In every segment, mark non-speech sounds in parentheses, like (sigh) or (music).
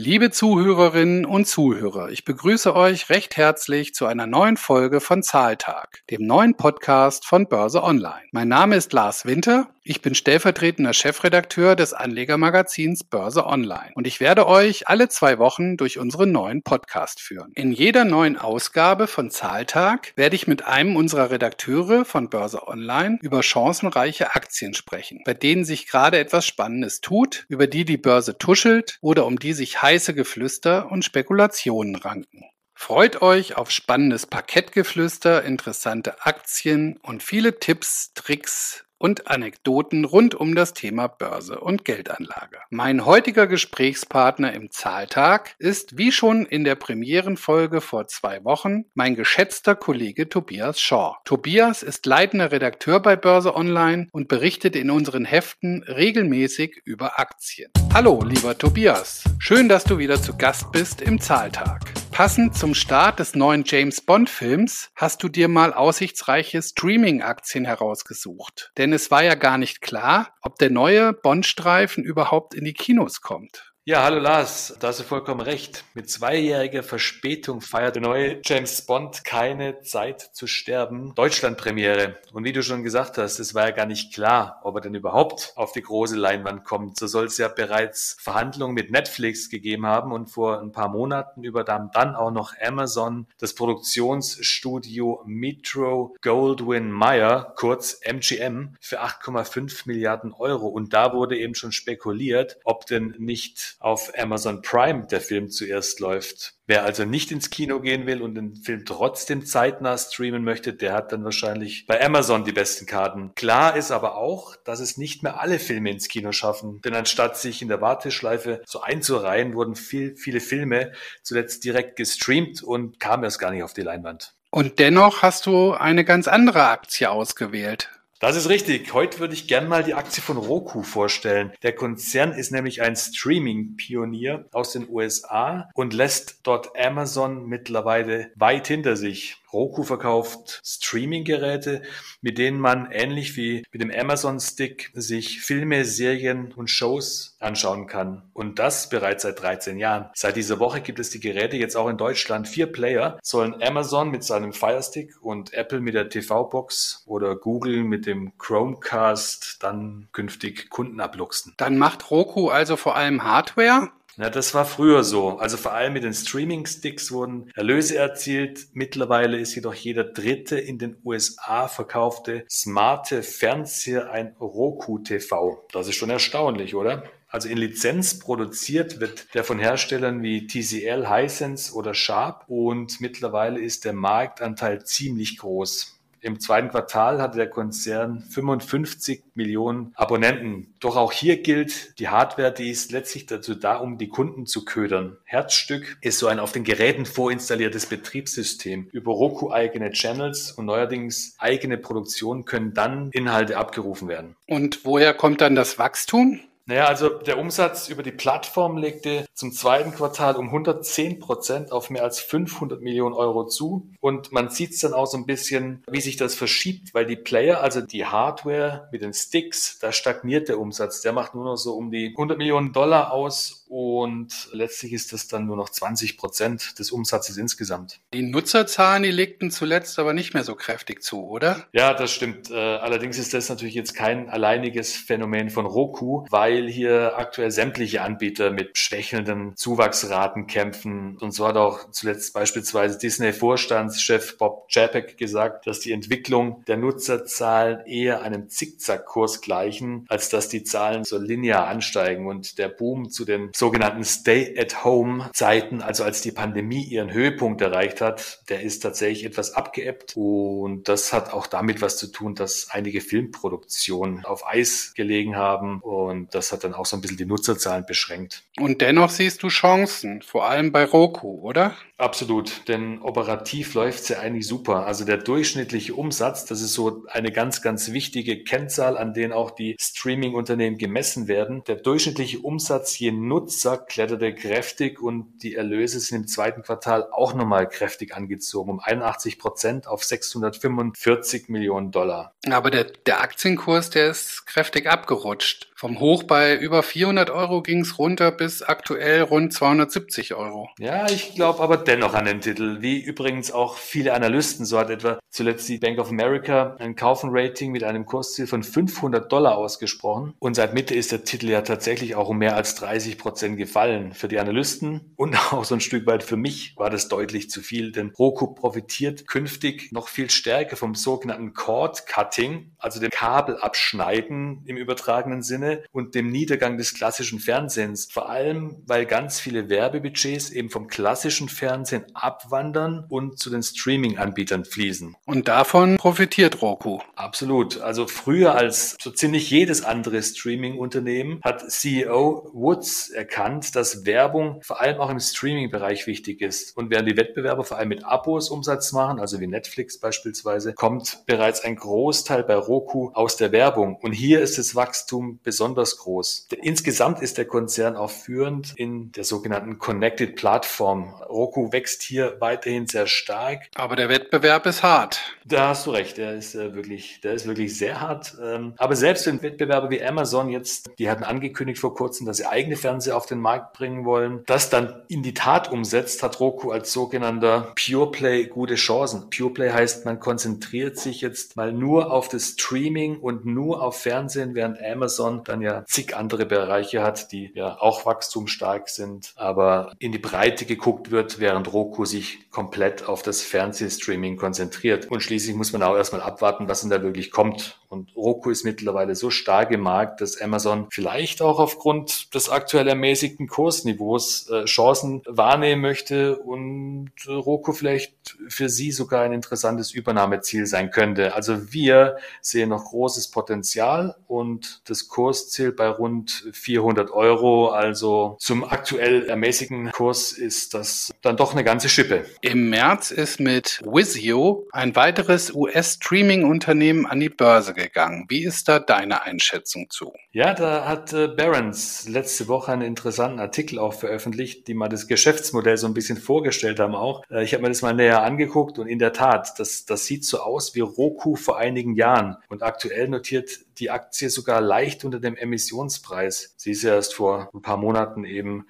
Liebe Zuhörerinnen und Zuhörer, ich begrüße euch recht herzlich zu einer neuen Folge von Zahltag, dem neuen Podcast von Börse Online. Mein Name ist Lars Winter, ich bin stellvertretender Chefredakteur des Anlegermagazins Börse Online und ich werde euch alle zwei Wochen durch unseren neuen Podcast führen. In jeder neuen Ausgabe von Zahltag werde ich mit einem unserer Redakteure von Börse Online über chancenreiche Aktien sprechen, bei denen sich gerade etwas Spannendes tut, über die die Börse tuschelt oder um die sich heiße Geflüster und Spekulationen ranken. Freut euch auf spannendes Parkettgeflüster, interessante Aktien und viele Tipps, Tricks und Anekdoten rund um das Thema Börse und Geldanlage. Mein heutiger Gesprächspartner im Zahltag ist, wie schon in der Premierenfolge vor zwei Wochen, mein geschätzter Kollege Tobias Shaw. Tobias ist leitender Redakteur bei Börse Online und berichtet in unseren Heften regelmäßig über Aktien. Hallo, lieber Tobias. Schön, dass du wieder zu Gast bist im Zahltag. Passend zum Start des neuen James Bond Films hast du dir mal aussichtsreiche Streaming-Aktien herausgesucht. Denn es war ja gar nicht klar, ob der neue Bond-Streifen überhaupt in die Kinos kommt. Ja, hallo Lars, da hast du vollkommen recht. Mit zweijähriger Verspätung feiert der neue James Bond keine Zeit zu sterben. Deutschlandpremiere. Und wie du schon gesagt hast, es war ja gar nicht klar, ob er denn überhaupt auf die große Leinwand kommt. So soll es ja bereits Verhandlungen mit Netflix gegeben haben und vor ein paar Monaten übernahm dann auch noch Amazon das Produktionsstudio Metro Goldwyn Mayer, kurz MGM, für 8,5 Milliarden Euro. Und da wurde eben schon spekuliert, ob denn nicht auf Amazon Prime der Film zuerst läuft. Wer also nicht ins Kino gehen will und den Film trotzdem zeitnah streamen möchte, der hat dann wahrscheinlich bei Amazon die besten Karten. Klar ist aber auch, dass es nicht mehr alle Filme ins Kino schaffen. Denn anstatt sich in der Warteschleife so einzureihen, wurden viel, viele Filme zuletzt direkt gestreamt und kamen erst gar nicht auf die Leinwand. Und dennoch hast du eine ganz andere Aktie ausgewählt. Das ist richtig. Heute würde ich gern mal die Aktie von Roku vorstellen. Der Konzern ist nämlich ein Streaming-Pionier aus den USA und lässt dort Amazon mittlerweile weit hinter sich. Roku verkauft Streaming-Geräte, mit denen man ähnlich wie mit dem Amazon Stick sich Filme, Serien und Shows anschauen kann. Und das bereits seit 13 Jahren. Seit dieser Woche gibt es die Geräte jetzt auch in Deutschland. Vier Player sollen Amazon mit seinem Fire Stick und Apple mit der TV-Box oder Google mit dem Chromecast dann künftig Kunden abluchsen. Dann macht Roku also vor allem Hardware ja, das war früher so. Also vor allem mit den Streaming-Sticks wurden Erlöse erzielt. Mittlerweile ist jedoch jeder dritte in den USA verkaufte smarte Fernseher ein Roku TV. Das ist schon erstaunlich, oder? Also in Lizenz produziert wird der von Herstellern wie TCL, Hisense oder Sharp und mittlerweile ist der Marktanteil ziemlich groß. Im zweiten Quartal hatte der Konzern 55 Millionen Abonnenten. Doch auch hier gilt, die Hardware, die ist letztlich dazu da, um die Kunden zu ködern. Herzstück ist so ein auf den Geräten vorinstalliertes Betriebssystem. Über Roku eigene Channels und neuerdings eigene Produktionen können dann Inhalte abgerufen werden. Und woher kommt dann das Wachstum? Naja, also der Umsatz über die Plattform legte zum zweiten Quartal um 110 Prozent auf mehr als 500 Millionen Euro zu. Und man sieht es dann auch so ein bisschen, wie sich das verschiebt, weil die Player, also die Hardware mit den Sticks, da stagniert der Umsatz. Der macht nur noch so um die 100 Millionen Dollar aus und letztlich ist das dann nur noch 20 Prozent des Umsatzes insgesamt. Die Nutzerzahlen, die legten zuletzt aber nicht mehr so kräftig zu, oder? Ja, das stimmt. Äh, allerdings ist das natürlich jetzt kein alleiniges Phänomen von Roku, weil hier aktuell sämtliche Anbieter mit schwächelnden Zuwachsraten kämpfen. Und so hat auch zuletzt beispielsweise Disney-Vorstandschef Bob Chapek gesagt, dass die Entwicklung der Nutzerzahlen eher einem Zickzackkurs gleichen, als dass die Zahlen so linear ansteigen. Und der Boom zu den sogenannten Stay-at-Home-Zeiten, also als die Pandemie ihren Höhepunkt erreicht hat, der ist tatsächlich etwas abgeebbt. Und das hat auch damit was zu tun, dass einige Filmproduktionen auf Eis gelegen haben. Und das hat dann auch so ein bisschen die Nutzerzahlen beschränkt. Und dennoch siehst du Chancen, vor allem bei Roku, oder? Absolut, denn operativ läuft es ja eigentlich super. Also der durchschnittliche Umsatz, das ist so eine ganz, ganz wichtige Kennzahl, an denen auch die Streaming-Unternehmen gemessen werden. Der durchschnittliche Umsatz je Nutzer kletterte kräftig und die Erlöse sind im zweiten Quartal auch nochmal kräftig angezogen, um 81 Prozent auf 645 Millionen Dollar. Aber der, der Aktienkurs, der ist kräftig abgerutscht. Vom Hoch bei über 400 Euro ging es runter bis aktuell rund 270 Euro. Ja, ich glaube aber dennoch an den Titel, wie übrigens auch viele Analysten. So hat etwa zuletzt die Bank of America ein Kaufenrating mit einem Kursziel von 500 Dollar ausgesprochen. Und seit Mitte ist der Titel ja tatsächlich auch um mehr als 30 Prozent gefallen. Für die Analysten und (laughs) auch so ein Stück weit für mich war das deutlich zu viel, denn Roku profitiert künftig noch viel stärker vom sogenannten Cord Cutting, also dem Kabelabschneiden im übertragenen Sinne und dem Niedergang des klassischen Fernsehens. Vor allem, weil ganz viele Werbebudgets eben vom klassischen Fernsehen abwandern und zu den Streaming-Anbietern fließen. Und davon profitiert Roku. Absolut. Also früher als so ziemlich jedes andere Streaming-Unternehmen hat CEO Woods erkannt, dass Werbung vor allem auch im Streaming-Bereich wichtig ist. Und während die Wettbewerber vor allem mit Abos Umsatz machen, also wie Netflix beispielsweise, kommt bereits ein Großteil bei Roku aus der Werbung. Und hier ist das Wachstum besonders groß. Insgesamt ist der Konzern auch führend in der sogenannten Connected Plattform. Roku wächst hier weiterhin sehr stark. Aber der Wettbewerb ist hart. Da hast du recht, der ist äh, wirklich, der ist wirklich sehr hart. Ähm, aber selbst wenn Wettbewerber wie Amazon jetzt, die hatten angekündigt vor kurzem, dass sie eigene Fernseher auf den Markt bringen wollen, das dann in die Tat umsetzt, hat Roku als sogenannter Pure Play gute Chancen. Pure Play heißt, man konzentriert sich jetzt mal nur auf das Streaming und nur auf Fernsehen, während Amazon dann ja zig andere Bereiche hat, die ja auch wachstumsstark sind, aber in die Breite geguckt wird, während Roku sich komplett auf das Fernsehstreaming konzentriert. Und schließlich muss man auch erstmal abwarten, was denn da wirklich kommt. Und Roku ist mittlerweile so stark im Markt, dass Amazon vielleicht auch aufgrund des aktuell ermäßigten Kursniveaus äh, Chancen wahrnehmen möchte und äh, Roku vielleicht für sie sogar ein interessantes Übernahmeziel sein könnte. Also wir sehen noch großes Potenzial und das Kursziel bei rund 400 Euro. Also zum aktuell ermäßigten Kurs ist das dann doch eine ganze Schippe. Im März ist mit Wizio ein weiteres US-Streaming-Unternehmen an die Börse gegangen. Wie ist da deine Einschätzung zu? Ja, da hat äh, Barron's letzte Woche einen interessanten Artikel auch veröffentlicht, die mal das Geschäftsmodell so ein bisschen vorgestellt haben auch. Äh, ich habe mir das mal näher angeguckt und in der Tat, das, das sieht so aus wie Roku vor einigen Jahren. Und aktuell notiert die Aktie sogar leicht unter dem Emissionspreis. Sie ist ja erst vor ein paar Monaten eben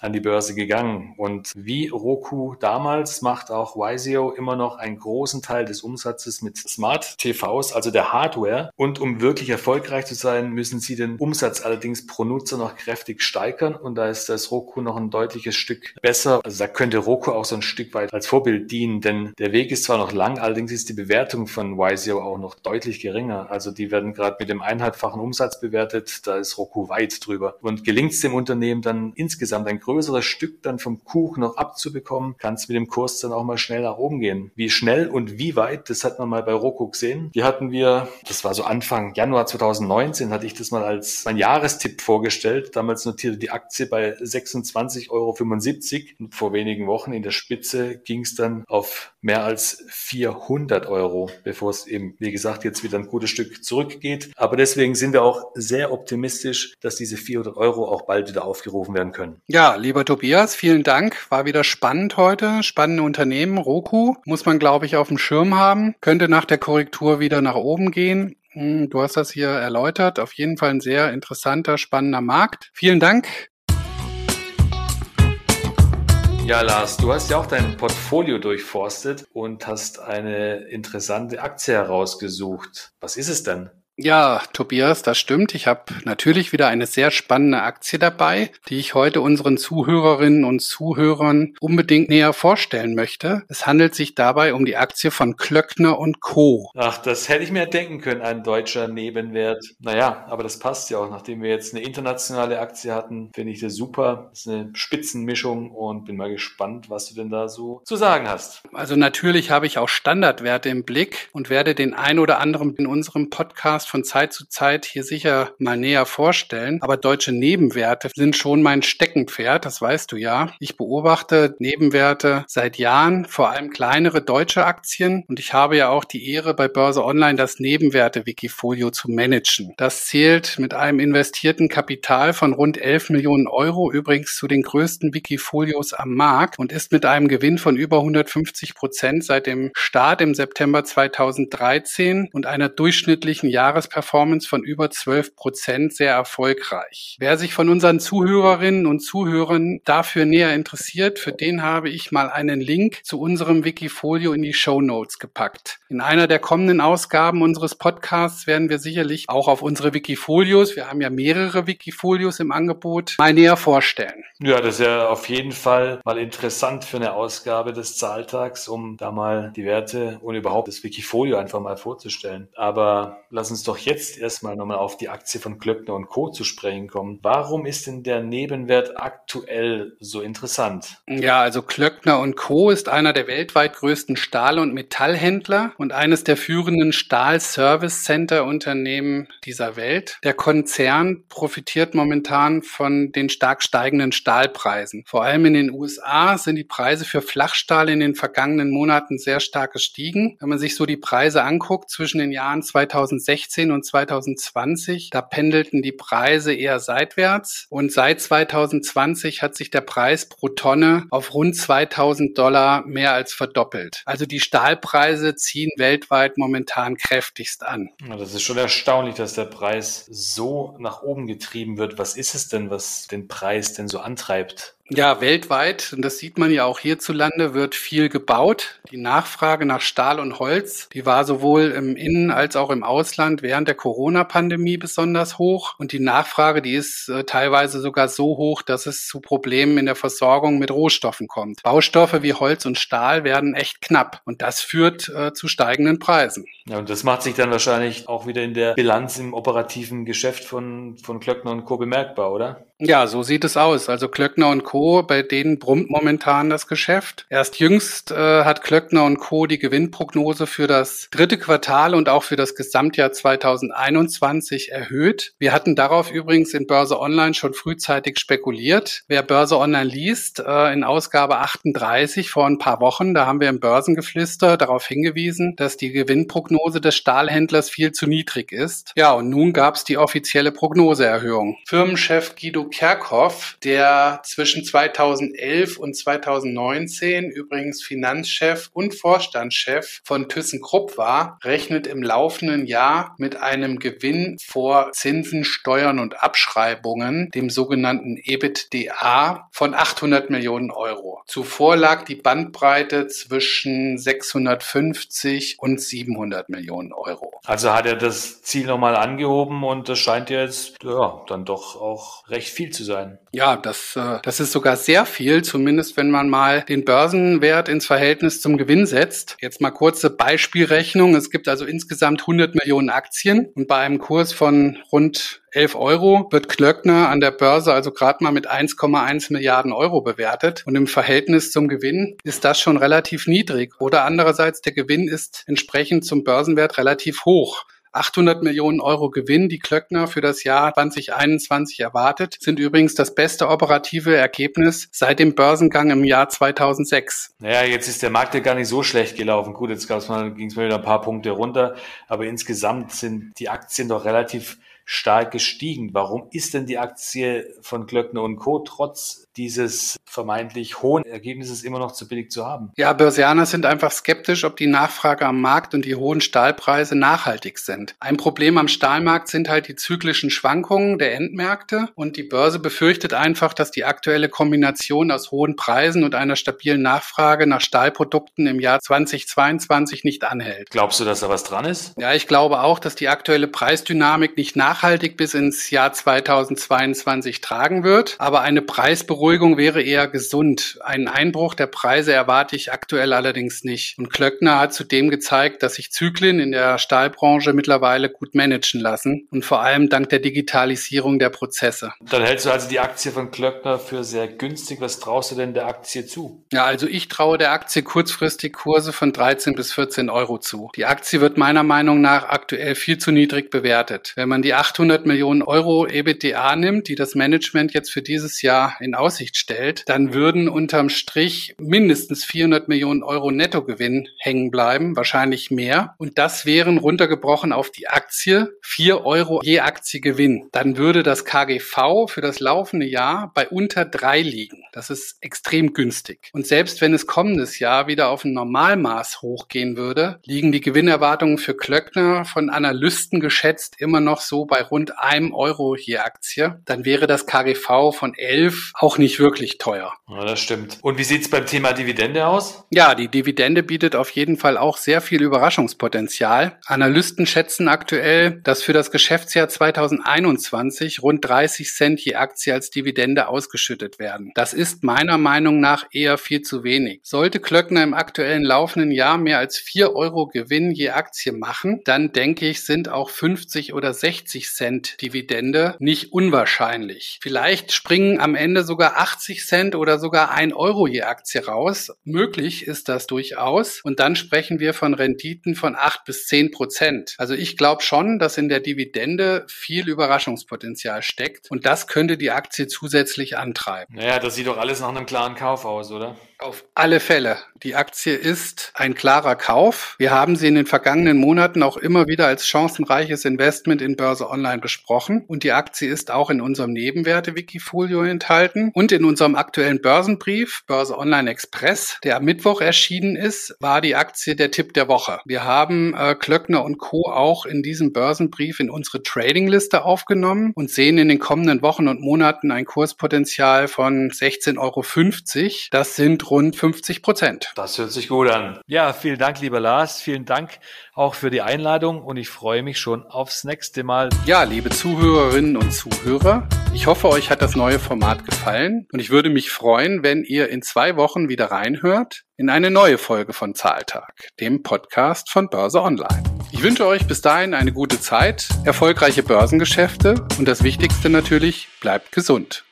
an die Börse gegangen. Und wie Roku damals macht auch Wiseo immer noch einen großen Teil des Umsatzes mit Smart TVs, also der Hardware. Und um wirklich erfolgreich zu sein, müssen sie den Umsatz allerdings pro Nutzer noch kräftig steigern. Und da ist das Roku noch ein deutliches Stück besser. Also da könnte Roku auch so ein Stück weit als Vorbild dienen, denn der Weg ist zwar noch lang, allerdings ist die Bewertung von Wiseo auch noch deutlich geringer. Also die werden gerade mit dem eineinhalbfachen Umsatz bewertet. Da ist Roku weit drüber. Und gelingt es dem Unternehmen dann insgesamt ein größeres Stück dann vom Kuchen noch abzubekommen, kann es mit dem Kurs dann auch mal schnell nach oben gehen. Wie schnell und wie weit, das hat man mal bei Roku gesehen. Die hatten wir, das war so Anfang Januar 2019, hatte ich das mal als mein Jahrestipp vorgestellt. Damals notierte die Aktie bei 26,75 Euro. Und vor wenigen Wochen in der Spitze ging es dann auf mehr als 400 Euro, bevor es eben, wie gesagt, jetzt wieder ein gutes Stück zurückgeht. Aber deswegen sind wir auch sehr optimistisch, dass diese 400 Euro auch bald wieder aufgerufen werden können. Lieber Tobias, vielen Dank. War wieder spannend heute. Spannende Unternehmen. Roku muss man, glaube ich, auf dem Schirm haben. Könnte nach der Korrektur wieder nach oben gehen. Hm, du hast das hier erläutert. Auf jeden Fall ein sehr interessanter, spannender Markt. Vielen Dank. Ja, Lars, du hast ja auch dein Portfolio durchforstet und hast eine interessante Aktie herausgesucht. Was ist es denn? Ja, Tobias, das stimmt. Ich habe natürlich wieder eine sehr spannende Aktie dabei, die ich heute unseren Zuhörerinnen und Zuhörern unbedingt näher vorstellen möchte. Es handelt sich dabei um die Aktie von Klöckner und Co. Ach, das hätte ich mir denken können, ein deutscher Nebenwert. Naja, aber das passt ja auch. Nachdem wir jetzt eine internationale Aktie hatten, finde ich das super. Das ist eine Spitzenmischung und bin mal gespannt, was du denn da so zu sagen hast. Also natürlich habe ich auch Standardwerte im Blick und werde den ein oder anderen in unserem Podcast Podcast von Zeit zu Zeit hier sicher mal näher vorstellen. Aber deutsche Nebenwerte sind schon mein Steckenpferd, das weißt du ja. Ich beobachte Nebenwerte seit Jahren, vor allem kleinere deutsche Aktien. Und ich habe ja auch die Ehre, bei Börse Online das Nebenwerte-Wikifolio zu managen. Das zählt mit einem investierten Kapital von rund 11 Millionen Euro übrigens zu den größten Wikifolios am Markt und ist mit einem Gewinn von über 150 Prozent seit dem Start im September 2013 und einer durchschnittlichen Jahres Jahresperformance von über 12 Prozent sehr erfolgreich. Wer sich von unseren Zuhörerinnen und Zuhörern dafür näher interessiert, für den habe ich mal einen Link zu unserem Wikifolio in die Show Notes gepackt. In einer der kommenden Ausgaben unseres Podcasts werden wir sicherlich auch auf unsere Wikifolios, wir haben ja mehrere Wikifolios im Angebot, mal näher vorstellen. Ja, das ist ja auf jeden Fall mal interessant für eine Ausgabe des Zahltags, um da mal die Werte und überhaupt das Wikifolio einfach mal vorzustellen. Aber lass uns doch jetzt erstmal nochmal auf die Aktie von Klöckner und Co. zu sprechen kommen. Warum ist denn der Nebenwert aktuell so interessant? Ja, also Klöckner und Co. ist einer der weltweit größten Stahl- und Metallhändler und eines der führenden Stahl-Service-Center-Unternehmen dieser Welt. Der Konzern profitiert momentan von den stark steigenden Stahlpreisen. Vor allem in den USA sind die Preise für Flachstahl in den vergangenen Monaten sehr stark gestiegen. Wenn man sich so die Preise anguckt zwischen den Jahren 2016 und 2020, da pendelten die Preise eher seitwärts und seit 2020 hat sich der Preis pro Tonne auf rund 2000 Dollar mehr als verdoppelt. Also die Stahlpreise ziehen weltweit momentan kräftigst an. Das ist schon erstaunlich, dass der Preis so nach oben getrieben wird. Was ist es denn, was den Preis denn so antreibt? Ja, weltweit, und das sieht man ja auch hierzulande, wird viel gebaut. Die Nachfrage nach Stahl und Holz, die war sowohl im Innen- als auch im Ausland während der Corona-Pandemie besonders hoch. Und die Nachfrage, die ist äh, teilweise sogar so hoch, dass es zu Problemen in der Versorgung mit Rohstoffen kommt. Baustoffe wie Holz und Stahl werden echt knapp. Und das führt äh, zu steigenden Preisen. Ja, und das macht sich dann wahrscheinlich auch wieder in der Bilanz im operativen Geschäft von, von Klöckner und Co. bemerkbar, oder? Ja, so sieht es aus. Also Klöckner und Co., bei denen brummt momentan das Geschäft. Erst jüngst äh, hat Klöckner und Co. die Gewinnprognose für das dritte Quartal und auch für das Gesamtjahr 2021 erhöht. Wir hatten darauf übrigens in Börse Online schon frühzeitig spekuliert. Wer Börse Online liest, äh, in Ausgabe 38 vor ein paar Wochen, da haben wir im Börsengeflüster darauf hingewiesen, dass die Gewinnprognose des Stahlhändlers viel zu niedrig ist. Ja, und nun gab es die offizielle Prognoseerhöhung. Firmenchef Guido Kerkhoff, der zwischen 2011 und 2019 übrigens Finanzchef und Vorstandschef von ThyssenKrupp war, rechnet im laufenden Jahr mit einem Gewinn vor Zinsen, Steuern und Abschreibungen, dem sogenannten EBITDA, von 800 Millionen Euro. Zuvor lag die Bandbreite zwischen 650 und 700 Millionen Euro. Also hat er das Ziel nochmal angehoben und das scheint jetzt ja, dann doch auch recht viel zu sein. Ja, das, äh, das ist sogar sehr viel, zumindest wenn man mal den Börsenwert ins Verhältnis zum Gewinn setzt. Jetzt mal kurze Beispielrechnung. Es gibt also insgesamt 100 Millionen Aktien und bei einem Kurs von rund 11 Euro wird Klöckner an der Börse also gerade mal mit 1,1 Milliarden Euro bewertet. Und im Verhältnis zum Gewinn ist das schon relativ niedrig. Oder andererseits der Gewinn ist entsprechend zum Börsenwert relativ hoch. 800 Millionen Euro Gewinn, die Klöckner für das Jahr 2021 erwartet, sind übrigens das beste operative Ergebnis seit dem Börsengang im Jahr 2006. Naja, jetzt ist der Markt ja gar nicht so schlecht gelaufen. Gut, jetzt ging es mal wieder ein paar Punkte runter, aber insgesamt sind die Aktien doch relativ stark gestiegen. Warum ist denn die Aktie von Glöckner und Co. trotz dieses vermeintlich hohen Ergebnisses immer noch zu billig zu haben? Ja, Börsianer sind einfach skeptisch, ob die Nachfrage am Markt und die hohen Stahlpreise nachhaltig sind. Ein Problem am Stahlmarkt sind halt die zyklischen Schwankungen der Endmärkte und die Börse befürchtet einfach, dass die aktuelle Kombination aus hohen Preisen und einer stabilen Nachfrage nach Stahlprodukten im Jahr 2022 nicht anhält. Glaubst du, dass da was dran ist? Ja, ich glaube auch, dass die aktuelle Preisdynamik nicht nach nachhaltig bis ins Jahr 2022 tragen wird. Aber eine Preisberuhigung wäre eher gesund. Einen Einbruch der Preise erwarte ich aktuell allerdings nicht. Und Klöckner hat zudem gezeigt, dass sich Zyklen in der Stahlbranche mittlerweile gut managen lassen und vor allem dank der Digitalisierung der Prozesse. Dann hältst du also die Aktie von Klöckner für sehr günstig. Was traust du denn der Aktie zu? Ja, also ich traue der Aktie kurzfristig Kurse von 13 bis 14 Euro zu. Die Aktie wird meiner Meinung nach aktuell viel zu niedrig bewertet. Wenn man die 800 Millionen Euro EBITDA nimmt, die das Management jetzt für dieses Jahr in Aussicht Aussicht stellt, dann würden unterm Strich mindestens 400 Millionen Euro Nettogewinn hängen bleiben, wahrscheinlich mehr. Und das wären runtergebrochen auf die Aktie 4 Euro je Aktie Gewinn. Dann würde das KGV für das laufende Jahr bei unter drei liegen. Das ist extrem günstig. Und selbst wenn es kommendes Jahr wieder auf ein Normalmaß hochgehen würde, liegen die Gewinnerwartungen für Klöckner von Analysten geschätzt immer noch so bei rund einem Euro je Aktie. Dann wäre das KGV von 11 auch nicht wirklich teuer. Ja, das stimmt. Und wie sieht's beim Thema Dividende aus? Ja, die Dividende bietet auf jeden Fall auch sehr viel Überraschungspotenzial. Analysten schätzen aktuell, dass für das Geschäftsjahr 2021 rund 30 Cent je Aktie als Dividende ausgeschüttet werden. Das ist meiner Meinung nach eher viel zu wenig. Sollte Klöckner im aktuellen laufenden Jahr mehr als 4 Euro Gewinn je Aktie machen, dann denke ich, sind auch 50 oder 60 Cent Dividende nicht unwahrscheinlich. Vielleicht springen am Ende sogar 80 Cent oder sogar 1 Euro je Aktie raus. Möglich ist das durchaus. Und dann sprechen wir von Renditen von 8 bis 10 Prozent. Also ich glaube schon, dass in der Dividende viel Überraschungspotenzial steckt. Und das könnte die Aktie zusätzlich antreiben. Naja, das sieht doch alles nach einem klaren Kauf aus, oder? Auf alle Fälle. Die Aktie ist ein klarer Kauf. Wir haben sie in den vergangenen Monaten auch immer wieder als chancenreiches Investment in Börse Online besprochen. Und die Aktie ist auch in unserem Nebenwerte-Wikifolio enthalten. Und in unserem aktuellen Börsenbrief, Börse Online Express, der am Mittwoch erschienen ist, war die Aktie der Tipp der Woche. Wir haben äh, Klöckner und Co. auch in diesem Börsenbrief in unsere Tradingliste aufgenommen und sehen in den kommenden Wochen und Monaten ein Kurspotenzial von 16,50 Euro. Das sind rund 50 Prozent. Das hört sich gut an. Ja, vielen Dank, lieber Lars. Vielen Dank auch für die Einladung und ich freue mich schon aufs nächste Mal. Ja, liebe Zuhörerinnen und Zuhörer, ich hoffe, euch hat das neue Format gefallen und ich würde mich freuen, wenn ihr in zwei Wochen wieder reinhört in eine neue Folge von Zahltag, dem Podcast von Börse Online. Ich wünsche euch bis dahin eine gute Zeit, erfolgreiche Börsengeschäfte und das Wichtigste natürlich, bleibt gesund.